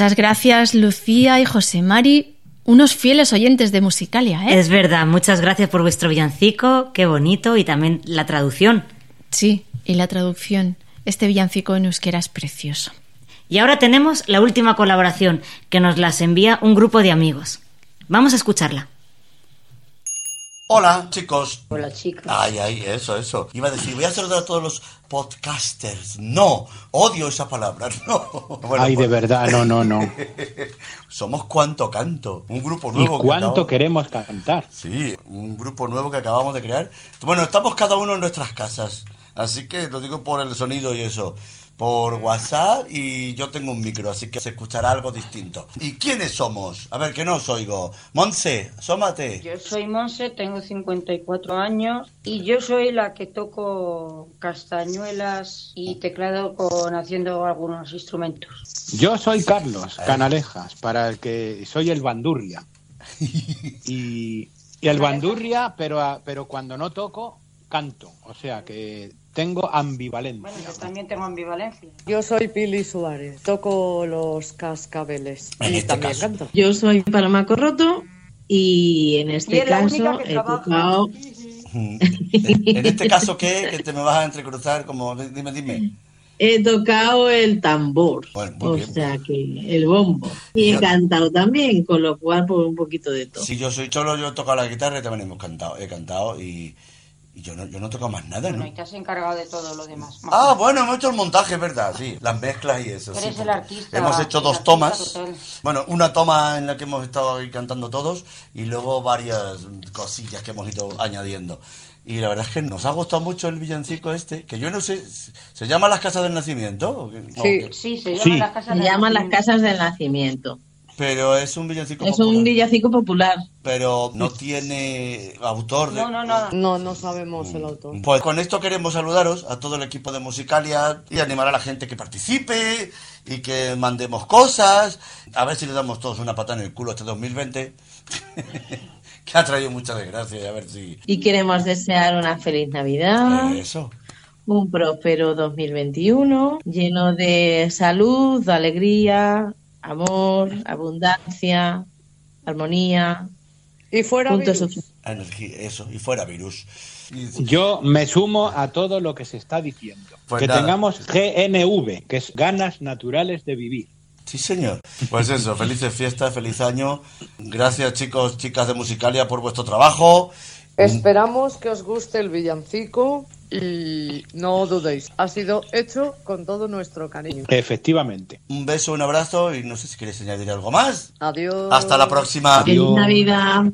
Muchas gracias, Lucía y José Mari, unos fieles oyentes de Musicalia, ¿eh? Es verdad, muchas gracias por vuestro villancico, qué bonito, y también la traducción. Sí, y la traducción. Este villancico en euskera es precioso. Y ahora tenemos la última colaboración, que nos las envía un grupo de amigos. Vamos a escucharla. Hola, chicos. Hola, chicos. Ay, ay, eso, eso. Iba a decir, voy a saludar a todos los podcasters. No, odio esa palabra. (laughs) No. Bueno, Ay, de pues- verdad, no, no, no. (laughs) Somos Cuánto Canto, un grupo ¿Y nuevo. que cuánto acabamos- queremos cantar? Sí, un grupo nuevo que acabamos de crear. Bueno, estamos cada uno en nuestras casas. Así que lo digo por el sonido y eso. Por WhatsApp y yo tengo un micro, así que se escuchará algo distinto. ¿Y quiénes somos? A ver, que no os oigo. Monse, asómate. Yo soy Monse, tengo 54 años y yo soy la que toco castañuelas y teclado con haciendo algunos instrumentos. Yo soy Carlos Canalejas, para el que soy el bandurria. (laughs) Y, y el bandurria, pero, a- pero cuando no toco, canto. O sea que tengo ambivalencia. Bueno, yo también tengo ambivalencia. Yo soy Pili Suárez, toco los cascabeles En y este también caso. canto. Yo soy Paloma Corroto y en Y este única caso he tocado En este caso, ¿qué? Que te me vas a entrecruzar como... Dime, dime. he tocado el tambor, Bueno, o bien. sea que el bombo. Y he Yo- cantado también, con lo cual pues un poquito de todo. Si yo soy cholo, yo he tocado la guitarra y también hemos cantado. He cantado y, y yo, no, yo no he tocado más nada, Bueno, ¿no? y te has encargado de todo lo demás. Ah, bueno, hemos hecho el montaje, es verdad, sí. Las mezclas y eso. Eres sí, el artista, Hemos hecho dos tomas. total. Bueno, una toma en la que hemos estado ahí cantando todos y luego varias cosillas que hemos ido añadiendo. Y la verdad es que nos ha gustado mucho el villancico este, que yo no sé, ¿se llama Las Casas del Nacimiento? No, ¿qué? Sí, se llaman Sí. las casas Se de llaman las casas del nacimiento. Pero es un villancico Es popular, un villancico popular. pero no tiene autor de... No, no, no. No, no sabemos el autor. Pues con esto queremos saludaros a todo el equipo de Musicalia y animar a la gente que participe y que mandemos cosas. A ver si le damos todos una pata en el culo este 2020, (laughs) que ha traído mucha desgracia y a ver si... Y queremos desear una feliz Navidad, Eso. un próspero 2021, lleno de salud, de alegría, amor, abundancia, armonía. Y fuera virus. Energía, eso, y fuera virus. Yo me sumo a todo lo que se está diciendo. Pues que nada. tengamos GNV, que es ganas naturales de vivir. Sí, señor. Pues eso, felices fiestas, feliz año. Gracias, chicos, chicas de Musicalia, por vuestro trabajo. Esperamos que os guste el villancico y no dudéis, ha sido hecho con todo nuestro cariño. Efectivamente. Un beso, un abrazo y no sé si queréis añadir algo más. Adiós. Hasta la próxima. Feliz Navidad.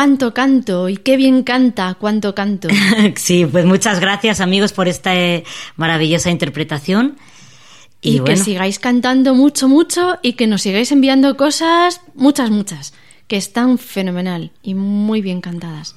Cuánto canto y qué bien canta, cuánto canto. (laughs) Sí, pues muchas gracias amigos por esta eh, maravillosa interpretación. Y, que bueno, sigáis cantando mucho, mucho y que nos sigáis enviando cosas, muchas, muchas, que están fenomenal y muy bien cantadas.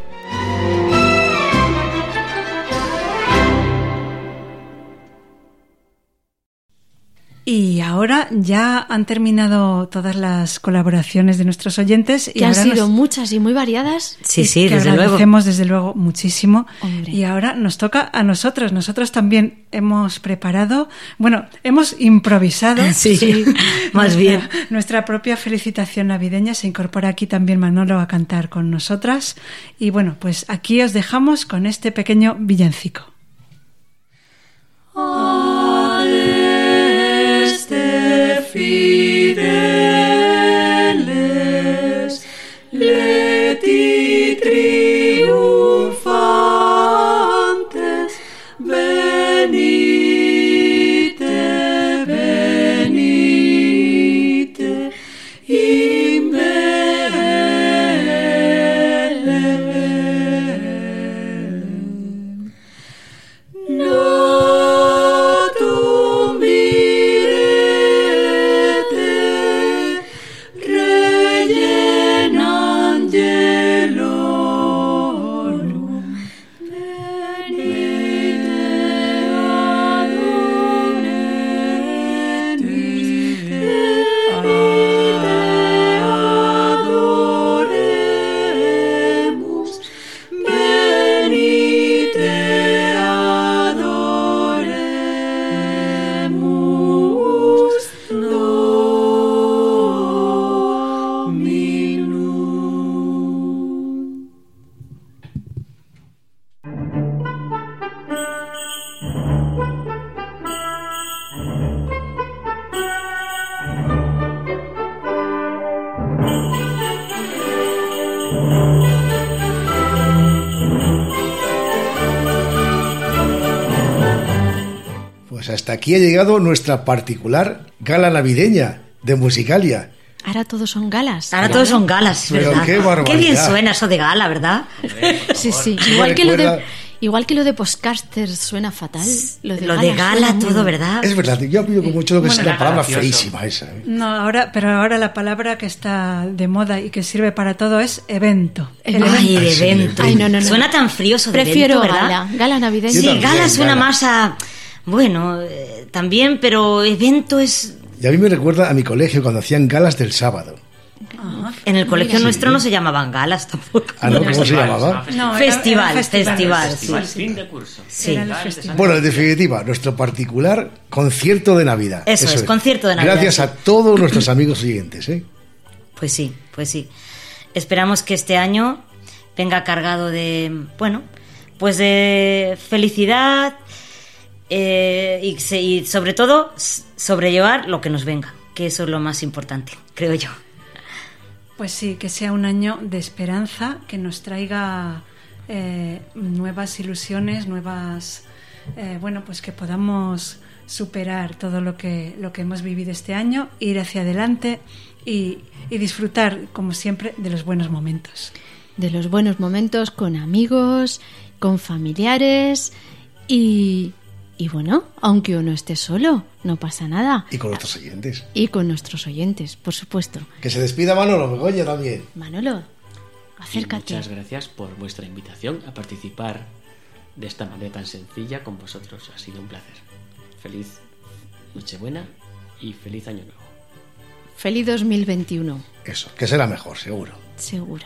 Y ahora ya han terminado todas las colaboraciones de nuestros oyentes. y Que han sido nos- muchas y muy variadas. Sí, y sí, que desde luego. agradecemos desde luego muchísimo. Hombre. Y ahora nos toca a nosotros. Nosotros también hemos preparado, bueno, hemos improvisado. (laughs) Sí, (laughs) más nuestra- bien. Nuestra propia felicitación navideña. Se incorpora aquí también Manolo a cantar con nosotras. Y bueno, pues aquí os dejamos con este pequeño villancico. Este fideles hasta aquí ha llegado nuestra particular gala navideña de Musicalia. Ahora todos son galas. Ahora todos son galas, Pero ¿verdad? qué barbaridad. bien suena eso de gala, ¿verdad? Sí, sí. Igual que, lo de, igual que lo de postcasters suena fatal. Lo de Lo gala, de gala, todo. ¿verdad? Es verdad, yo apoyo con mucho lo que es Bueno, una palabra gracioso. feísima esa. ¿eh? No, ahora, pero ahora la palabra que está de moda y que sirve para todo es evento. El Ay, evento. de evento. Ay, no, no, no. Suena tan frío eso de Prefiero evento, ¿verdad? gala. Gala navideña. Sí, también, gala suena gala. más a... Bueno, eh, también, pero evento es... Y a mí me recuerda a mi colegio cuando hacían galas del sábado. En el colegio nuestro no se llamaban galas tampoco. Ah, ¿no? ¿Cómo se llamaba? No, era- festival, era festival, festival, sí. Fin de curso. Sí. Bueno, en definitiva, nuestro particular concierto de Navidad. Eso es, concierto de Navidad, Gracias a todos nuestros amigos oyentes. ¿eh? Pues sí, pues sí. Esperamos que este año venga cargado de, bueno, pues de felicidad eh, y, se- y sobre todo sobrellevar lo que nos venga, que eso es lo más importante, creo yo. Pues sí, que sea un año de esperanza, que nos traiga eh, nuevas ilusiones, nuevas, eh, bueno, pues que podamos superar todo lo que, lo que hemos vivido este año, ir hacia adelante y, y disfrutar, como siempre, de los buenos momentos. De los buenos momentos con amigos, con familiares y, y bueno, aunque uno esté solo, no pasa nada. Y con nuestros oyentes. Y con nuestros oyentes, por supuesto. Que se despida Manolo Begoña también. Manolo, Y acércate. muchas gracias por vuestra invitación a participar de esta manera tan sencilla con vosotros. Ha sido un placer. Feliz Nochebuena y feliz Año Nuevo. Feliz 2021, Eso, que será mejor, seguro. seguro.